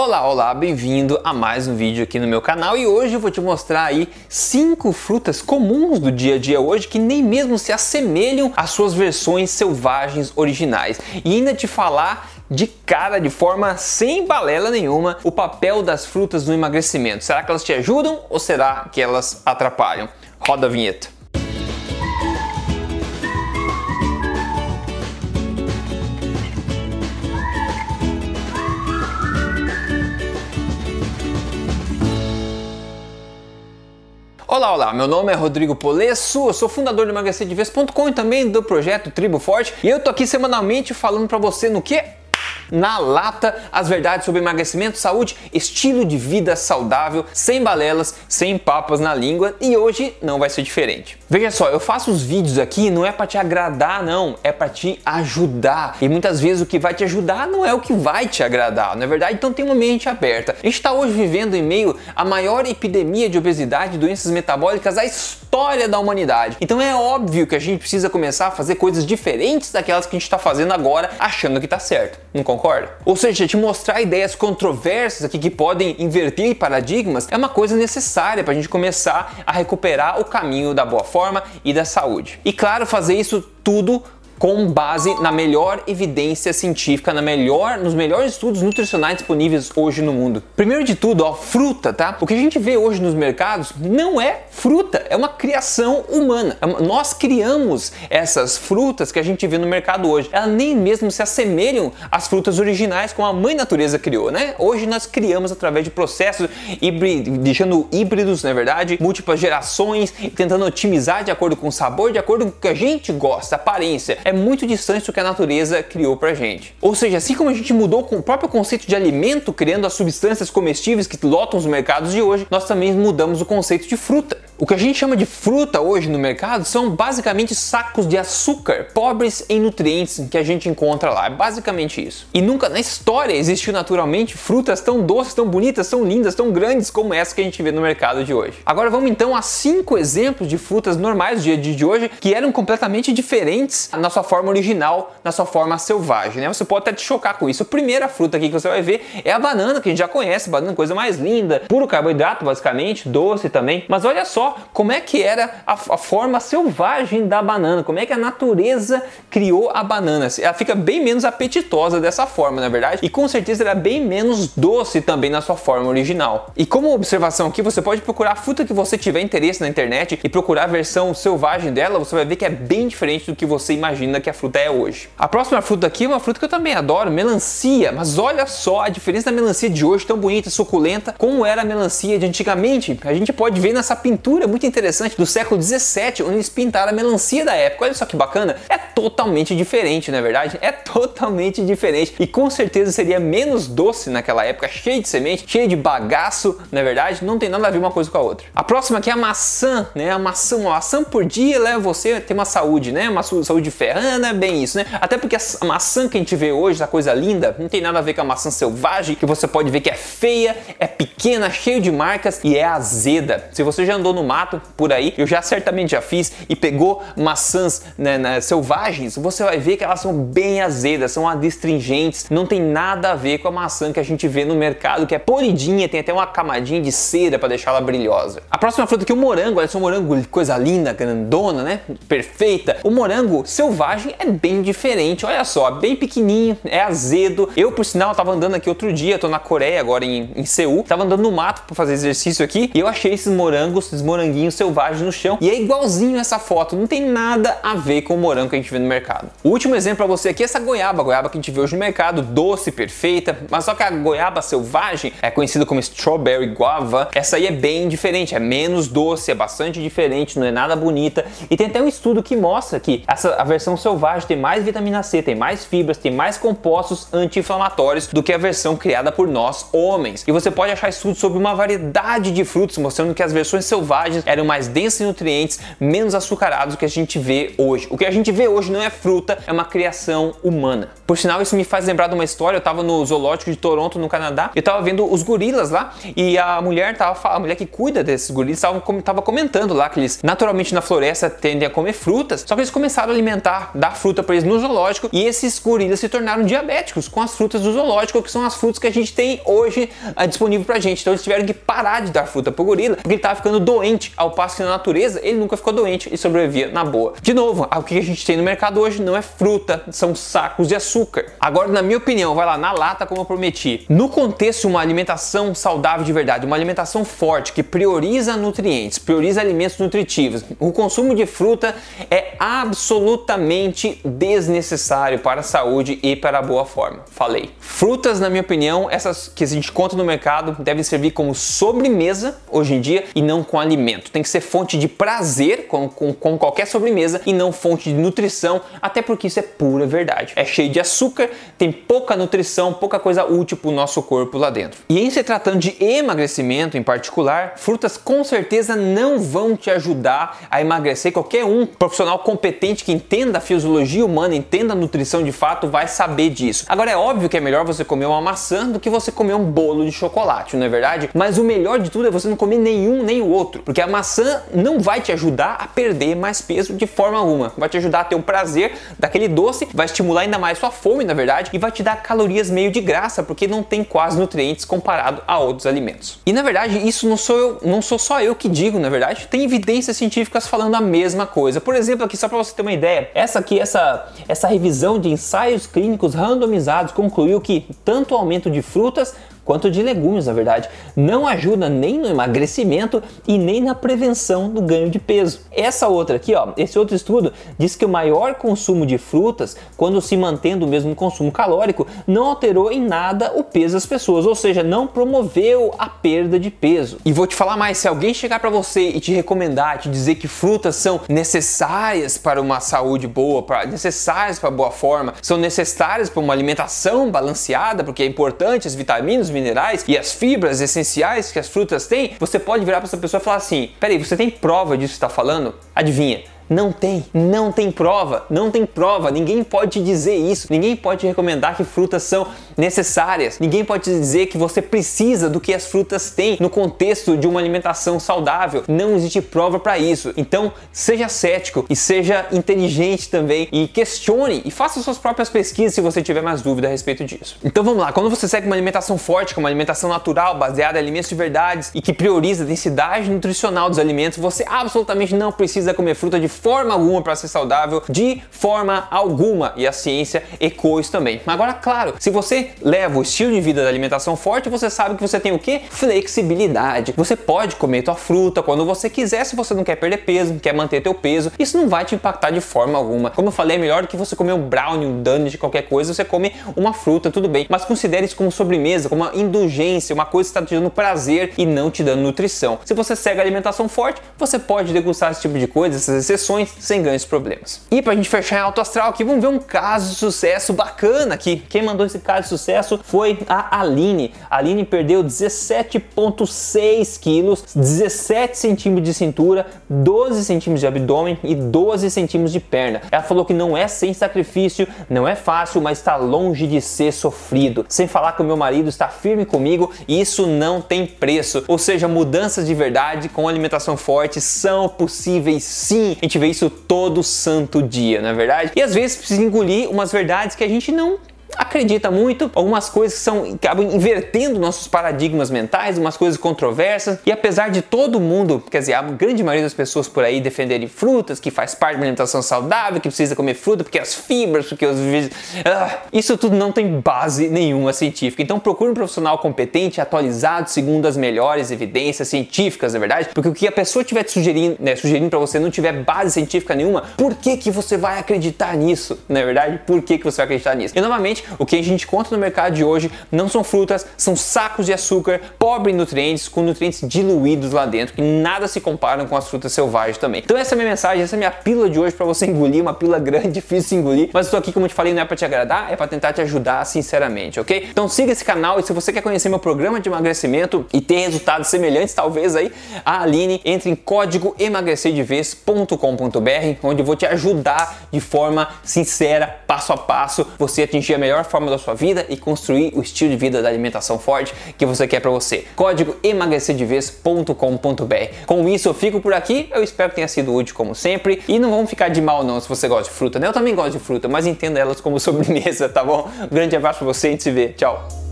Olá, olá, bem-vindo a mais um vídeo aqui no meu canal e hoje eu vou te mostrar aí cinco frutas comuns do dia a dia hoje que nem mesmo se assemelham às suas versões selvagens originais e ainda te falar de cara, de forma sem balela nenhuma, o papel das frutas no emagrecimento. Será que elas te ajudam ou será que elas atrapalham? Roda a vinheta. Olá, olá, meu nome é Rodrigo Polesso, eu sou fundador do emagrecerdevez.com e também do projeto Tribo Forte e eu tô aqui semanalmente falando para você no que? na lata as verdades sobre emagrecimento, saúde, estilo de vida saudável, sem balelas, sem papas na língua e hoje não vai ser diferente. Veja só, eu faço os vídeos aqui não é para te agradar, não, é para te ajudar. E muitas vezes o que vai te ajudar não é o que vai te agradar, não é verdade? Então tem uma mente aberta. A gente está hoje vivendo em meio à maior epidemia de obesidade e doenças metabólicas da história da humanidade. Então é óbvio que a gente precisa começar a fazer coisas diferentes daquelas que a gente está fazendo agora, achando que está certo. Não concorda? Ou seja, te mostrar ideias controversas aqui que podem inverter paradigmas é uma coisa necessária para a gente começar a recuperar o caminho da boa forma e da saúde. E claro, fazer isso tudo com base na melhor evidência científica, na melhor, nos melhores estudos nutricionais disponíveis hoje no mundo. Primeiro de tudo, ó, fruta, tá? O que a gente vê hoje nos mercados não é fruta, é uma criação humana. É nós criamos essas frutas que a gente vê no mercado hoje. Elas nem mesmo se assemelham às frutas originais como a mãe natureza criou, né? Hoje nós criamos através de processos deixando híbridos, na é verdade, múltiplas gerações, tentando otimizar de acordo com o sabor, de acordo com o que a gente gosta, aparência é muito distante do que a natureza criou pra gente. Ou seja, assim como a gente mudou com o próprio conceito de alimento, criando as substâncias comestíveis que lotam os mercados de hoje, nós também mudamos o conceito de fruta. O que a gente chama de fruta hoje no mercado são basicamente sacos de açúcar pobres em nutrientes que a gente encontra lá. É basicamente isso. E nunca na história existiu naturalmente frutas tão doces, tão bonitas, tão lindas, tão grandes como essa que a gente vê no mercado de hoje. Agora vamos então a cinco exemplos de frutas normais do dia de hoje que eram completamente diferentes na sua forma original, na sua forma selvagem. Né? Você pode até te chocar com isso. A primeira fruta aqui que você vai ver é a banana, que a gente já conhece, banana coisa mais linda, puro carboidrato basicamente, doce também. Mas olha só como é que era a, a, forma selvagem da banana, como é que a natureza criou a banana. Ela fica bem menos apetitosa dessa forma, na verdade, e com certeza ela é bem menos doce também na sua forma original. E como observação aqui, você pode procurar a fruta que você tiver interesse na internet e procurar a versão selvagem dela, você vai ver que é bem diferente do que você imagina que a fruta é hoje. A próxima fruta aqui é uma fruta que eu também adoro, melancia, mas olha só a diferença da melancia de hoje, tão bonita, suculenta, como era a melancia de antigamente. A gente pode ver nessa pintura muito interessante do século 17, onde eles pintaram a melancia da época. Olha só que bacana. É totalmente diferente, não é verdade? É totalmente diferente. E com certeza seria menos doce naquela época, cheio de semente, cheio de bagaço, não é verdade? Não tem nada a ver uma coisa com a outra. A próxima aqui é a maçã, né? A maçã, uma maçã por dia leva você a ter uma saúde, né? Uma saúde ferrana, bem isso, né? Até porque a maçã que a gente vê hoje, essa coisa linda, não tem nada a ver com a maçã selvagem, que você pode ver que é feia, é pequena, cheio de marcas e é azeda. Se você já andou no mato por aí, eu já certamente já fiz, e pegou maçãs né, né, selvagens, você vai ver que elas são bem azedas, são adstringentes, não tem nada a ver com a maçã que a gente vê no mercado, que é polidinha, tem até uma camadinha de cera para deixar ela brilhosa. A próxima fruta aqui é o morango, olha só, morango coisa linda, grandona, né? Perfeita. O morango selvagem é bem diferente, olha só, bem pequenininho, é azedo. Eu, por sinal, tava andando aqui outro dia, tô na Coreia agora em, em Seul, tava andando no mato para fazer exercício aqui e eu achei esses morangos, esses morangos moranguinho selvagem no chão e é igualzinho essa foto, não tem nada a ver com o morango que a gente vê no mercado. O último exemplo para você aqui é essa goiaba, a goiaba que a gente vê hoje no mercado, doce, perfeita, mas só que a goiaba selvagem é conhecida como strawberry guava, essa aí é bem diferente, é menos doce, é bastante diferente, não é nada bonita e tem até um estudo que mostra que essa a versão selvagem tem mais vitamina C, tem mais fibras, tem mais compostos anti-inflamatórios do que a versão criada por nós homens. E você pode achar estudos sobre uma variedade de frutos mostrando que as versões selvagens eram mais densos em nutrientes, menos açucarados do que a gente vê hoje. O que a gente vê hoje não é fruta, é uma criação humana. Por sinal, isso me faz lembrar de uma história. Eu estava no zoológico de Toronto, no Canadá, e tava vendo os gorilas lá, e a mulher tava, a mulher que cuida desses gorilas estava comentando lá que eles naturalmente na floresta tendem a comer frutas, só que eles começaram a alimentar, dar fruta para eles no zoológico, e esses gorilas se tornaram diabéticos com as frutas do zoológico, que são as frutas que a gente tem hoje uh, disponível pra gente. Então eles tiveram que parar de dar fruta pro gorila, porque ele tava ficando doente, ao passo que na natureza ele nunca ficou doente e sobrevivia na boa. De novo, o que a gente tem no mercado hoje não é fruta, são sacos de açúcar. Agora, na minha opinião, vai lá na lata como eu prometi. No contexto de uma alimentação saudável de verdade, uma alimentação forte que prioriza nutrientes, prioriza alimentos nutritivos, o consumo de fruta é absolutamente desnecessário para a saúde e para a boa forma. Falei. Frutas, na minha opinião, essas que a gente encontra no mercado, devem servir como sobremesa hoje em dia e não com alimento. Tem que ser fonte de prazer, com, com, com qualquer sobremesa, e não fonte de nutrição, até porque isso é pura verdade. É cheio de açúcar, tem pouca nutrição, pouca coisa útil para o nosso corpo lá dentro. E em se tratando de emagrecimento em particular, frutas com certeza não vão te ajudar a emagrecer. Qualquer um profissional competente que entenda a fisiologia humana, entenda a nutrição de fato, vai saber disso. Agora é óbvio que é melhor você comer uma maçã do que você comer um bolo de chocolate, não é verdade? Mas o melhor de tudo é você não comer nenhum nem o outro, porque a maçã não vai te ajudar a perder mais peso de forma alguma. Vai te ajudar a ter o prazer daquele doce, vai estimular ainda mais sua fome, na verdade, e vai te dar calorias meio de graça, porque não tem quase nutrientes comparado a outros alimentos. E na verdade, isso não sou eu, não sou só eu que digo, na verdade, tem evidências científicas falando a mesma coisa. Por exemplo, aqui só para você ter uma ideia, essa aqui, essa essa revisão de ensaios clínicos randomizados concluiu que tanto o aumento de frutas quanto de legumes, na verdade, não ajuda nem no emagrecimento e nem na prevenção do ganho de peso. Essa outra aqui, ó, esse outro estudo diz que o maior consumo de frutas, quando se mantendo o mesmo consumo calórico, não alterou em nada o peso das pessoas, ou seja, não promoveu a perda de peso. E vou te falar mais, se alguém chegar para você e te recomendar, te dizer que frutas são necessárias para uma saúde boa, para necessárias para boa forma, são necessárias para uma alimentação balanceada, porque é importante as vitaminas, minerais e as fibras essenciais que as frutas têm, você pode virar para essa pessoa e falar assim: peraí, você tem prova disso que está falando? Adivinha? Não tem, não tem prova, não tem prova, ninguém pode te dizer isso, ninguém pode recomendar que frutas são necessárias, ninguém pode te dizer que você precisa do que as frutas têm no contexto de uma alimentação saudável, não existe prova para isso. Então, seja cético e seja inteligente também e questione e faça suas próprias pesquisas se você tiver mais dúvida a respeito disso. Então vamos lá, quando você segue uma alimentação forte, com uma alimentação natural, baseada em alimentos de verdade e que prioriza a densidade nutricional dos alimentos, você absolutamente não precisa comer fruta de forma alguma para ser saudável, de forma alguma. E a ciência ecoa isso também. Agora, claro, se você leva o estilo de vida da alimentação forte, você sabe que você tem o que? Flexibilidade. Você pode comer tua fruta quando você quiser, se você não quer perder peso, quer manter teu peso. Isso não vai te impactar de forma alguma. Como eu falei, é melhor do que você comer um brownie, um donut, qualquer coisa, você come uma fruta, tudo bem. Mas considere isso como sobremesa, como uma indulgência, uma coisa que está te dando prazer e não te dando nutrição. Se você segue a alimentação forte, você pode degustar esse tipo de coisa, essas exceções sem grandes problemas. E pra gente fechar em alto astral aqui, vamos ver um caso de sucesso bacana aqui. Quem mandou esse caso de sucesso foi a Aline. A Aline perdeu 17,6 quilos, 17 centímetros de cintura, 12 centímetros de abdômen e 12 centímetros de perna. Ela falou que não é sem sacrifício, não é fácil, mas está longe de ser sofrido. Sem falar que o meu marido está firme comigo e isso não tem preço. Ou seja, mudanças de verdade com alimentação forte são possíveis sim. A gente gente vê isso todo santo dia, não é verdade? E às vezes precisa engolir umas verdades que a gente não acredita muito, algumas coisas que são acabam invertendo nossos paradigmas mentais, umas coisas controversas. E apesar de todo mundo, quer dizer, a grande maioria das pessoas por aí defenderem frutas, que faz parte de uma alimentação saudável, que precisa comer fruta porque as fibras, porque os ah, isso tudo não tem base nenhuma científica. Então procure um profissional competente, atualizado segundo as melhores evidências científicas, na é verdade, porque o que a pessoa estiver te sugerindo, né, sugerindo para você não tiver base científica nenhuma, por que que você vai acreditar nisso? Na é verdade, por que que você vai acreditar nisso? E novamente o que a gente encontra no mercado de hoje não são frutas, são sacos de açúcar, pobre em nutrientes, com nutrientes diluídos lá dentro, que nada se comparam com as frutas selvagens também. Então essa é a minha mensagem, essa é a minha pílula de hoje para você engolir, uma pílula grande, difícil de engolir, mas tô aqui, como eu te falei, não é para te agradar, é para tentar te ajudar sinceramente, ok? Então siga esse canal e se você quer conhecer meu programa de emagrecimento e ter resultados semelhantes, talvez aí, a Aline, entre em código emagrecerdevez.com.br, onde eu vou te ajudar de forma sincera, passo a passo, você atingir a melhor forma da sua vida e construir o estilo de vida da alimentação forte que você quer para você. Código emagrecerdevez.com.br. Com isso eu fico por aqui, eu espero que tenha sido útil como sempre e não vamos ficar de mal não se você gosta de fruta, né? Eu também gosto de fruta, mas entenda elas como sobremesa, tá bom? Um grande abraço pra você e a gente se vê. Tchau!